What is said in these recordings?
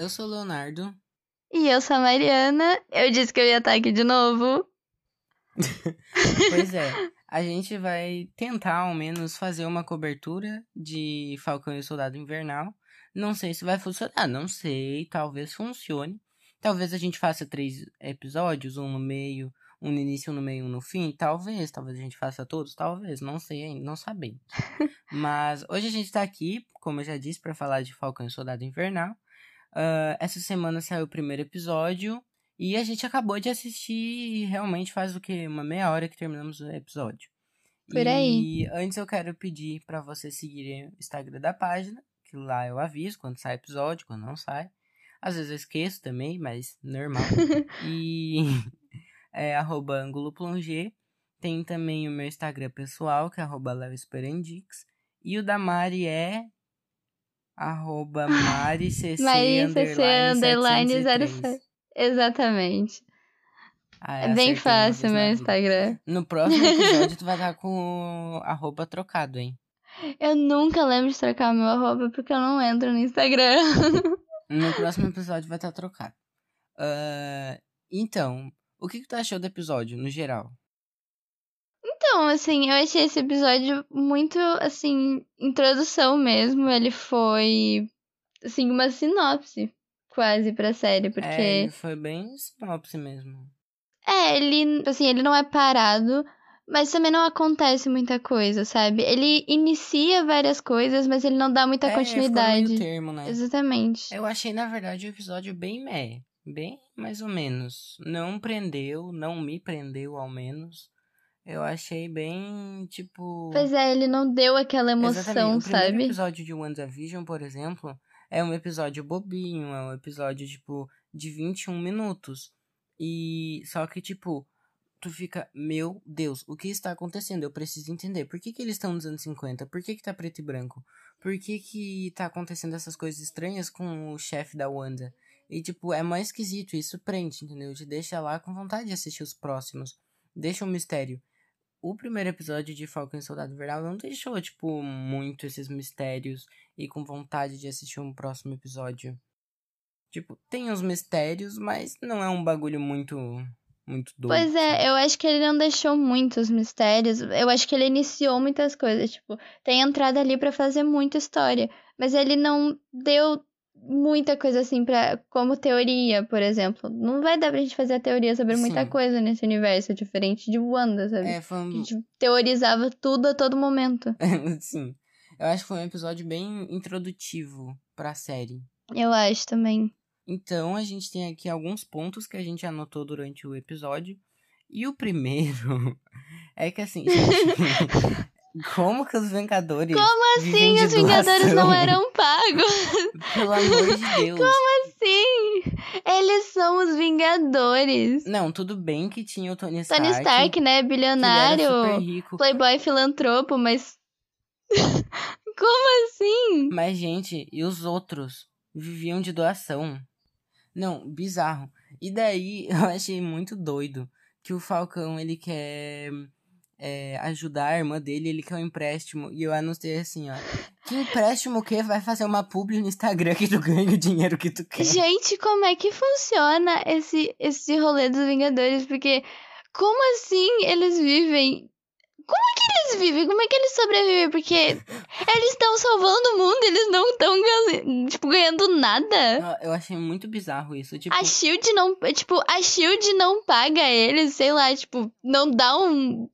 Eu sou o Leonardo. E eu sou a Mariana. Eu disse que eu ia estar aqui de novo. pois é, a gente vai tentar ao menos fazer uma cobertura de Falcão e o Soldado Invernal. Não sei se vai funcionar, não sei, talvez funcione. Talvez a gente faça três episódios, um no meio, um no início, um no meio, um no fim. Talvez, talvez a gente faça todos, talvez, não sei ainda, não sabemos. Mas hoje a gente tá aqui, como eu já disse, para falar de Falcão e Soldado Invernal. Uh, essa semana saiu o primeiro episódio e a gente acabou de assistir e realmente faz o que? Uma meia hora que terminamos o episódio. Por aí. E antes eu quero pedir para vocês seguirem o Instagram da página, que lá eu aviso quando sai episódio, quando não sai. Às vezes eu esqueço também, mas normal. e é arroba ângulo Tem também o meu Instagram pessoal, que é arroba E o da Mari é arroba maricc underline, underline Exatamente. Ah, é bem fácil meu Instagram. No próximo episódio tu vai estar com o arroba trocado, hein? Eu nunca lembro de trocar meu arroba porque eu não entro no Instagram. No próximo episódio vai estar trocado. Uh, então, o que, que tu achou do episódio, no geral? Então, assim, eu achei esse episódio muito, assim, introdução mesmo. Ele foi, assim, uma sinopse quase pra série, porque... É, foi bem sinopse mesmo. É, ele, assim, ele não é parado, mas também não acontece muita coisa, sabe? Ele inicia várias coisas, mas ele não dá muita é, continuidade. Termo, né? Exatamente. Eu achei, na verdade, o episódio bem meh. Bem mais ou menos. Não prendeu, não me prendeu, ao menos. Eu achei bem, tipo. Pois é, ele não deu aquela emoção, Exatamente. O sabe? O episódio de WandaVision, por exemplo, é um episódio bobinho, é um episódio, tipo, de 21 minutos. E. Só que, tipo, tu fica, meu Deus, o que está acontecendo? Eu preciso entender. Por que, que eles estão nos anos 50? Por que, que tá preto e branco? Por que, que tá acontecendo essas coisas estranhas com o chefe da Wanda? E, tipo, é mais esquisito, isso prende, entendeu? Te deixa lá com vontade de assistir os próximos. Deixa um mistério o primeiro episódio de Falcão e Soldado Invernal não deixou, tipo, muito esses mistérios e com vontade de assistir um próximo episódio. Tipo, tem os mistérios, mas não é um bagulho muito muito doido. Pois é, eu acho que ele não deixou muitos mistérios. Eu acho que ele iniciou muitas coisas, tipo, tem entrada ali para fazer muita história, mas ele não deu muita coisa assim para como teoria, por exemplo. Não vai dar pra gente fazer a teoria sobre Sim. muita coisa nesse universo, diferente de Wanda, sabe? É, foi um... A gente teorizava tudo a todo momento. Sim. Eu acho que foi um episódio bem introdutivo pra série. Eu acho também. Então, a gente tem aqui alguns pontos que a gente anotou durante o episódio. E o primeiro é que assim, gente, Como que os Vingadores. Como assim os Vingadores não eram pagos? Pelo amor de Deus. Como assim? Eles são os Vingadores. Não, tudo bem que tinha o Tony Stark. Tony Stark, né? Bilionário. Playboy filantropo, mas. Como assim? Mas, gente, e os outros? Viviam de doação. Não, bizarro. E daí eu achei muito doido que o Falcão ele quer é, ajudar a irmã dele, ele quer um empréstimo. E eu anunciei assim, ó. Que empréstimo o quê? Vai fazer uma publi no Instagram que tu ganha o dinheiro que tu quer. Gente, como é que funciona esse, esse rolê dos Vingadores? Porque como assim eles vivem como é que eles vivem? Como é que eles sobrevivem? Porque eles estão salvando o mundo, eles não estão tipo, ganhando nada. Eu achei muito bizarro isso. Tipo... A Shield não. Tipo, a Shield não paga eles, sei lá, tipo, não dá um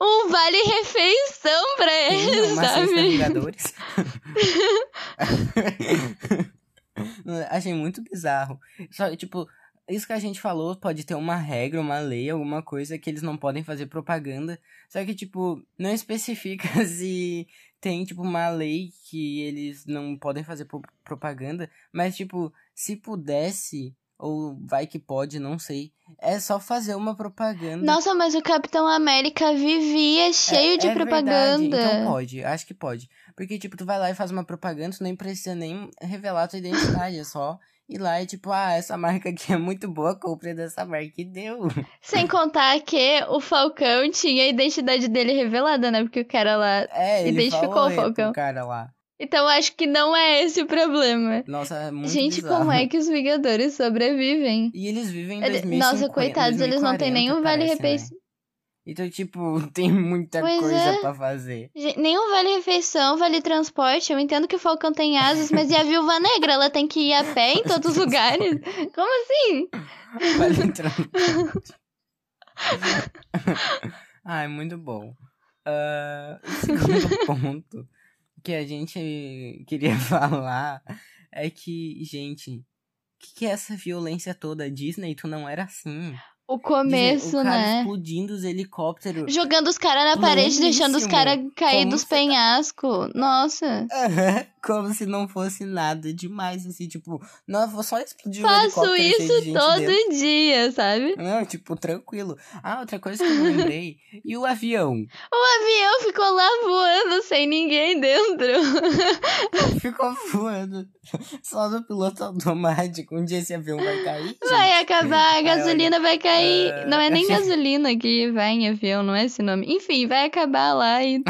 um vale refeição pra eles, uma sabe? Cesta Vingadores. Achei muito bizarro. Só, tipo, isso que a gente falou pode ter uma regra, uma lei, alguma coisa que eles não podem fazer propaganda. Só que, tipo, não especifica se tem, tipo, uma lei que eles não podem fazer propaganda. Mas, tipo, se pudesse, ou vai que pode, não sei. É só fazer uma propaganda. Nossa, mas o Capitão América vivia cheio é, de é propaganda. Verdade. Então pode, acho que pode. Porque, tipo, tu vai lá e faz uma propaganda, tu nem precisa nem revelar tua identidade, é só ir lá e tipo, ah, essa marca aqui é muito boa, compre dessa marca e deu. Sem contar que o Falcão tinha a identidade dele revelada, né? Porque o cara lá é, identificou o Falcão. O cara lá. Então acho que não é esse o problema. Nossa, é muito Gente, bizarro. como é que os Vingadores sobrevivem? E eles vivem em Ele- 2050, Nossa, coitados, eles não têm 2040, nenhum vale parece, refeição. né? Então, tipo, tem muita Pois coisa é. pra fazer. Nenhum vale refeição, vale transporte. Eu entendo que o Falcão tem asas, mas e a Viúva Negra? Ela tem que ir a pé em todos os lugares? Como assim? Vale entrar Ai, muito bom. Ah, o segundo ponto que a gente queria falar é que, gente, o que, que é essa violência toda? Disney, tu não era assim. O Disney, começo, o cara né? explodindo os helicópteros. Jogando os caras na parede, deixando os caras cair dos tá- penhascos. Nossa. Como se não fosse nada demais, assim, tipo, não, vou só explodir o Faço isso todo dentro. dia, sabe? Não, tipo, tranquilo. Ah, outra coisa que eu lembrei. e o avião? O avião ficou lá voando sem ninguém dentro. Ficou voando. Só no piloto automático. Um dia esse avião vai cair. gente. Vai acabar, a Ai, gasolina vai cair. ah, Não é nem gasolina que vai em avião, não é esse nome. Enfim, vai acabar lá e.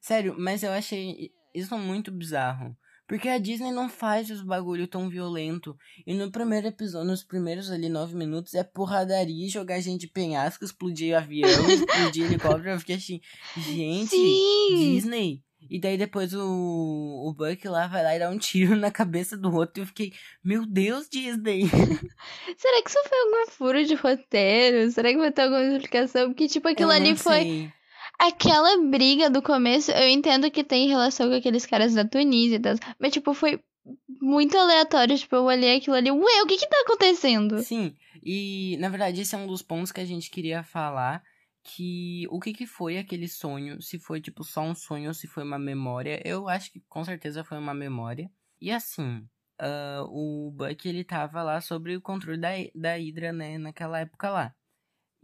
Sério, mas eu achei isso muito bizarro. Porque a Disney não faz os bagulho tão violento. E no primeiro episódio, nos primeiros ali nove minutos, é porradaria, jogar gente de penhasco, explodir avião, explodir helicóptero. Eu fiquei assim, gente, Sim! Disney. E daí depois o, o Buck lá vai lá e dá um tiro na cabeça do outro. E eu fiquei, meu Deus, Disney. Será que isso foi algum furo de roteiro? Será que vai ter alguma explicação? Porque, tipo, aquilo ali não foi. Aquela briga do começo, eu entendo que tem relação com aqueles caras da Tunísia e tal. Mas, tipo, foi muito aleatório. Tipo, eu olhei aquilo ali. Ué, o que que tá acontecendo? Sim, e na verdade esse é um dos pontos que a gente queria falar, que o que que foi aquele sonho, se foi tipo só um sonho ou se foi uma memória, eu acho que com certeza foi uma memória. E assim, ah, o Buck ele tava lá sobre o controle da, da Hydra, né, naquela época lá.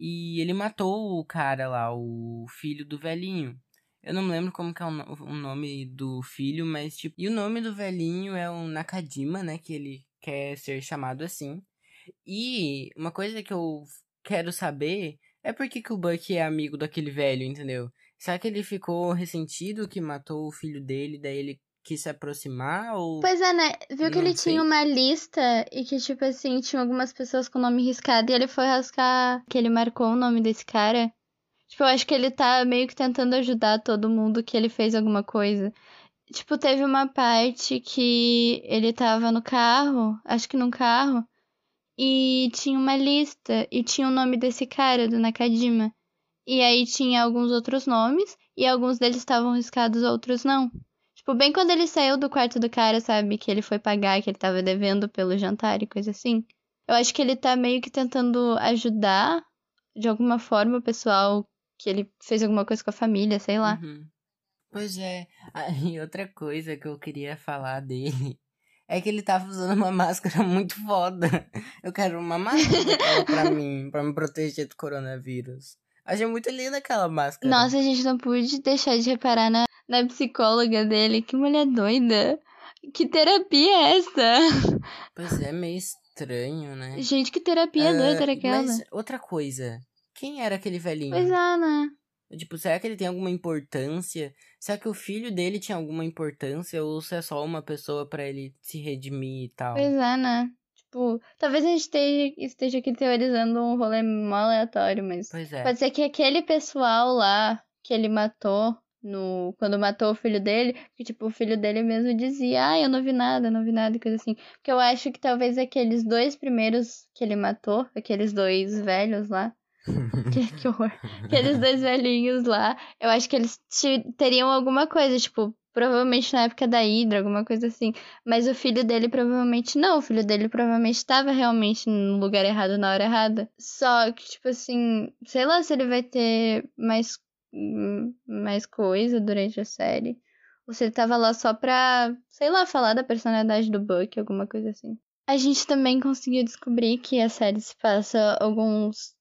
E ele matou o cara lá, o filho do velhinho. Eu não me lembro como que é o, no- o nome do filho, mas tipo. E o nome do velhinho é o Nakajima, né? Que ele quer ser chamado assim. E uma coisa que eu quero saber é por que, que o Buck é amigo daquele velho, entendeu? Será que ele ficou ressentido que matou o filho dele, daí ele quis se aproximar? Ou. Pois é, né? Viu que Não ele sei. tinha uma lista e que, tipo assim, tinha algumas pessoas com nome riscado e ele foi rascar que ele marcou o nome desse cara. Tipo, eu acho que ele tá meio que tentando ajudar todo mundo que ele fez alguma coisa. Tipo, teve uma parte que ele tava no carro, acho que num carro, e tinha uma lista e tinha o nome desse cara, do Nakajima. E aí tinha alguns outros nomes e alguns deles estavam riscados, outros não. Tipo, bem quando ele saiu do quarto do cara, sabe? Que ele foi pagar, que ele tava devendo pelo jantar e coisa assim. Eu acho que ele tá meio que tentando ajudar, de alguma forma, o pessoal que ele fez alguma coisa com a família, sei lá. Uhum. Pois é. Ah, E outra coisa que eu queria falar dele é que ele tava usando uma máscara muito foda. Eu quero uma máscara pra mim, pra me proteger do coronavírus. Achei muito linda aquela máscara. Nossa, a gente não pude deixar de reparar na, na psicóloga dele. Que mulher doida. Que terapia é essa? Pois é, meio estranho, né? Gente, que terapia Ah, doida era aquela? Mas outra coisa. Quem era aquele velhinho? Pois é, né? Tipo, será que ele tem alguma importância? Será que o filho dele tinha alguma importância? Ou se é só uma pessoa pra ele se redimir e tal? Pois é, né? Tipo, talvez a gente esteja, esteja aqui teorizando um rolê mó aleatório, mas Pois é. pode ser que aquele pessoal lá que ele matou no quando matou o filho dele, que tipo, o filho dele mesmo dizia, ah, eu não vi nada, não vi nada, coisa assim. Porque eu acho que talvez aqueles dois primeiros que ele matou, aqueles dois velhos lá, que, que horror. Aqueles dois velhinhos lá, eu acho que eles teriam alguma coisa, tipo, provavelmente na época da Hydra, alguma coisa assim. Mas o filho dele provavelmente não. O filho dele provavelmente estava realmente no lugar errado na hora errada. Só que, tipo assim, sei lá se ele vai ter mais, hum, mais coisa durante a série. Ou se ele tava lá só pra, sei lá, falar da personalidade do Buck, alguma coisa assim. A gente também conseguiu descobrir que a série se passa alguns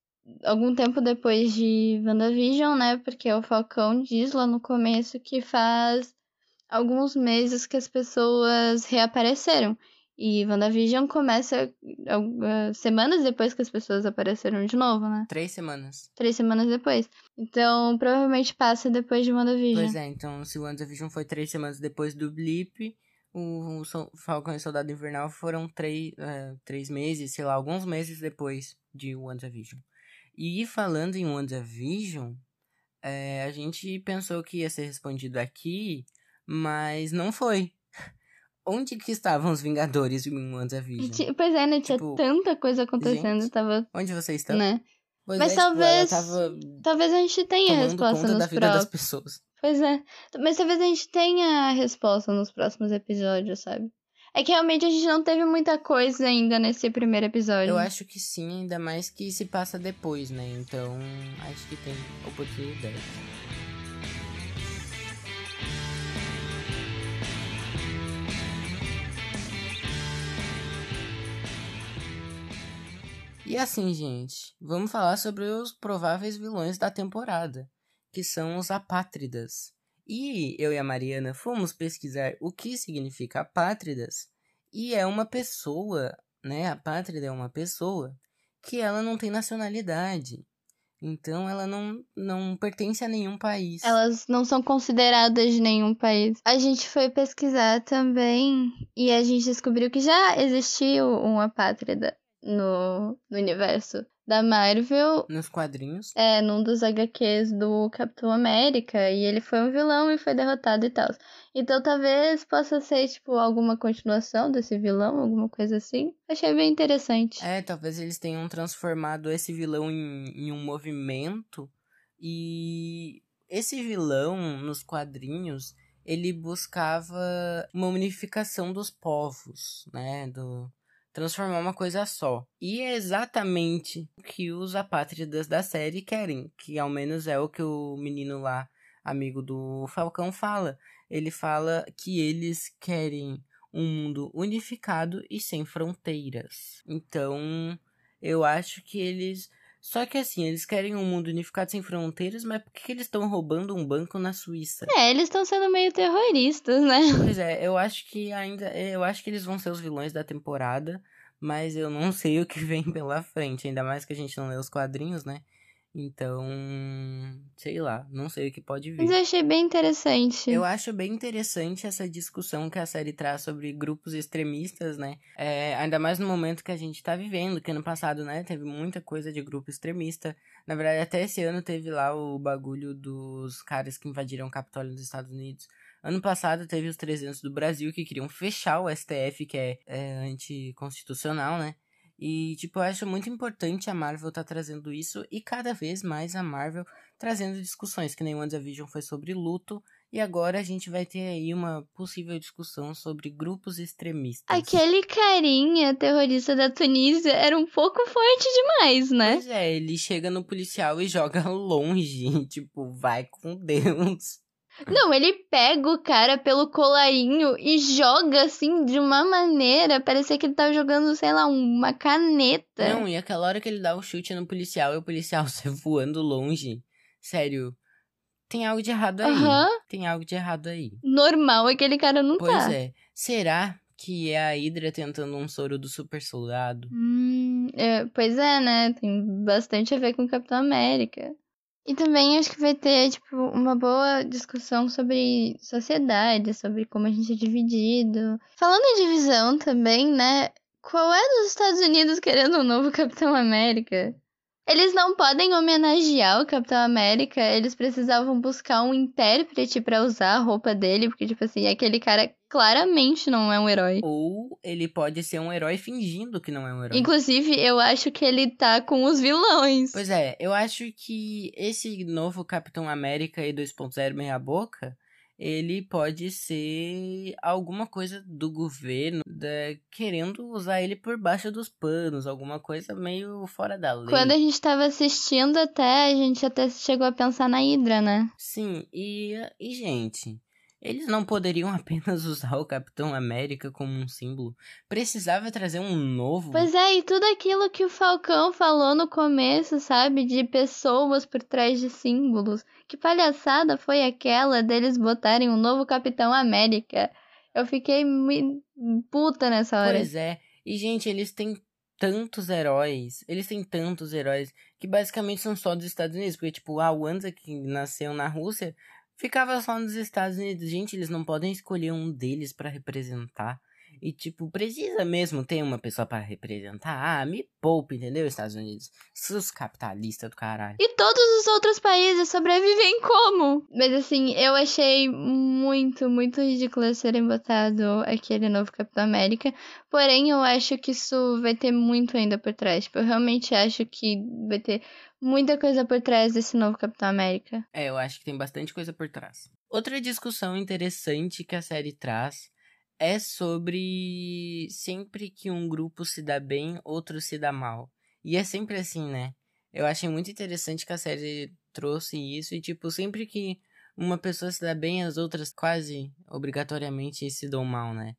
algum tempo depois de WandaVision, né? Porque o Falcão diz lá no começo que faz alguns meses que as pessoas reapareceram. E WandaVision começa uh, semanas depois que as pessoas apareceram de novo, né? Três semanas. Três semanas depois. Então, provavelmente passa depois de WandaVision. Pois é, então se WandaVision foi três semanas depois do Blip, o, o Falcão e Soldado Invernal foram três, uh, três meses, sei lá, alguns meses depois de WandaVision. E falando em WandaVision, é, a gente pensou que ia ser respondido aqui, mas não foi. Onde que estavam os Vingadores em WandaVision? Pois é, né? Tinha tipo, tanta coisa acontecendo. Gente, tava... Onde vocês estão? Né? Pois mas é, talvez. Tipo, talvez a gente tenha a resposta nos da vida próximos. das pessoas. Pois é. Mas talvez a gente tenha a resposta nos próximos episódios, sabe? É que realmente a gente não teve muita coisa ainda nesse primeiro episódio. Eu acho que sim, ainda mais que se passa depois, né? Então, acho que tem oportunidade. E assim, gente, vamos falar sobre os prováveis vilões da temporada, que são os apátridas. E eu e a Mariana fomos pesquisar o que significa apátridas, e é uma pessoa, né? A pátrida é uma pessoa que ela não tem nacionalidade. Então ela não, não pertence a nenhum país. Elas não são consideradas de nenhum país. A gente foi pesquisar também e a gente descobriu que já existiu uma pátrida no, no universo da Marvel. Nos quadrinhos. É, num dos HQs do Capitão América. E ele foi um vilão e foi derrotado e tal. Então talvez possa ser, tipo, alguma continuação desse vilão, alguma coisa assim. Achei bem interessante. É, talvez eles tenham transformado esse vilão em, em um movimento. E esse vilão, nos quadrinhos, ele buscava uma unificação dos povos, né? Do, transformar uma coisa só. E é exatamente o que os apátridas da série querem, que ao menos é o que o menino lá, amigo do Falcão, fala. Ele fala que eles querem um mundo unificado e sem fronteiras. Então, eu acho que eles. Só que assim, eles querem um mundo unificado sem fronteiras, mas por que eles estão roubando um banco na Suíça? É, eles estão sendo meio terroristas, né? Pois é, eu acho que ainda. Eu acho que eles vão ser os vilões da temporada, mas eu não sei o que vem pela frente, ainda mais que a gente não lê os quadrinhos, né? Então, sei lá, não sei o que pode vir. Mas eu achei bem interessante. Eu acho bem interessante essa discussão que a série traz sobre grupos extremistas, né? É, ainda mais no momento que a gente tá vivendo, que ano passado, né, teve muita coisa de grupo extremista. Na verdade, até esse ano teve lá o bagulho dos caras que invadiram o Capitólio dos Estados Unidos. Ano passado teve os 300 do Brasil que queriam fechar o STF, que é, é anticonstitucional, né? E, tipo, eu acho muito importante a Marvel estar tá trazendo isso e cada vez mais a Marvel trazendo discussões, que nem WandaVision foi sobre luto e agora a gente vai ter aí uma possível discussão sobre grupos extremistas. Aquele carinha terrorista da Tunísia era um pouco forte demais, né? Pois é, ele chega no policial e joga longe, tipo, vai com Deus. Não, ele pega o cara pelo colarinho e joga assim de uma maneira. Parecia que ele tava jogando, sei lá, uma caneta. Não, e aquela hora que ele dá o chute no policial e o policial sai voando longe. Sério. Tem algo de errado aí. Uhum. Tem algo de errado aí. Normal, aquele cara não pois tá. Pois é. Será que é a Hydra tentando um soro do super soldado? Hum, é, pois é, né? Tem bastante a ver com o Capitão América. E também acho que vai ter, tipo, uma boa discussão sobre sociedade, sobre como a gente é dividido. Falando em divisão também, né? Qual é dos Estados Unidos querendo um novo Capitão América? Eles não podem homenagear o Capitão América, eles precisavam buscar um intérprete para usar a roupa dele, porque, tipo assim, aquele cara claramente não é um herói. Ou ele pode ser um herói fingindo que não é um herói. Inclusive, eu acho que ele tá com os vilões. Pois é, eu acho que esse novo Capitão América e 2.0 meia boca ele pode ser alguma coisa do governo da, querendo usar ele por baixo dos panos, alguma coisa meio fora da lei. Quando a gente tava assistindo até, a gente até chegou a pensar na Hydra, né? Sim, e, e gente, eles não poderiam apenas usar o Capitão América como um símbolo. Precisava trazer um novo. Pois é, e tudo aquilo que o Falcão falou no começo, sabe? De pessoas por trás de símbolos. Que palhaçada foi aquela deles botarem um novo Capitão América? Eu fiquei muito puta nessa hora. Pois é. E, gente, eles têm tantos heróis. Eles têm tantos heróis que basicamente são só dos Estados Unidos. Porque, tipo, a Wanda, que nasceu na Rússia, ficava só nos Estados Unidos. Gente, eles não podem escolher um deles para representar. E, tipo, precisa mesmo ter uma pessoa para representar. Ah, me poupe, entendeu? Estados Unidos. Seus capitalistas do caralho. E todos os outros países sobrevivem como? Mas, assim, eu achei muito, muito ridículo serem botado aquele novo Capitão América. Porém, eu acho que isso vai ter muito ainda por trás. Tipo, eu realmente acho que vai ter muita coisa por trás desse novo Capitão América. É, eu acho que tem bastante coisa por trás. Outra discussão interessante que a série traz é sobre sempre que um grupo se dá bem, outro se dá mal. E é sempre assim, né? Eu achei muito interessante que a série trouxe isso e tipo, sempre que uma pessoa se dá bem, as outras quase obrigatoriamente se dão mal, né?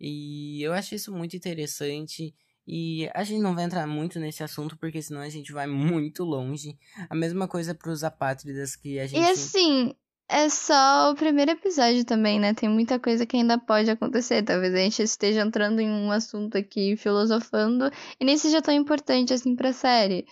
E eu acho isso muito interessante. E a gente não vai entrar muito nesse assunto, porque senão a gente vai muito longe. A mesma coisa para os apátridas que a gente. E assim, é só o primeiro episódio também, né? Tem muita coisa que ainda pode acontecer. Talvez a gente esteja entrando em um assunto aqui filosofando e nem seja tão importante assim pra série.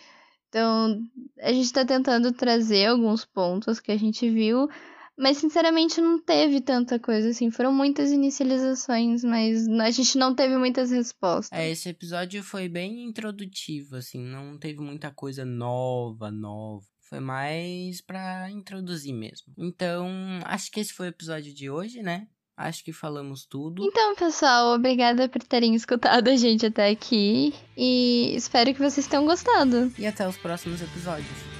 Então, a gente tá tentando trazer alguns pontos que a gente viu, mas sinceramente não teve tanta coisa assim. Foram muitas inicializações, mas a gente não teve muitas respostas. É, esse episódio foi bem introdutivo, assim, não teve muita coisa nova, nova. Foi mais para introduzir mesmo. Então, acho que esse foi o episódio de hoje, né? Acho que falamos tudo. Então, pessoal, obrigada por terem escutado a gente até aqui. E espero que vocês tenham gostado. E até os próximos episódios.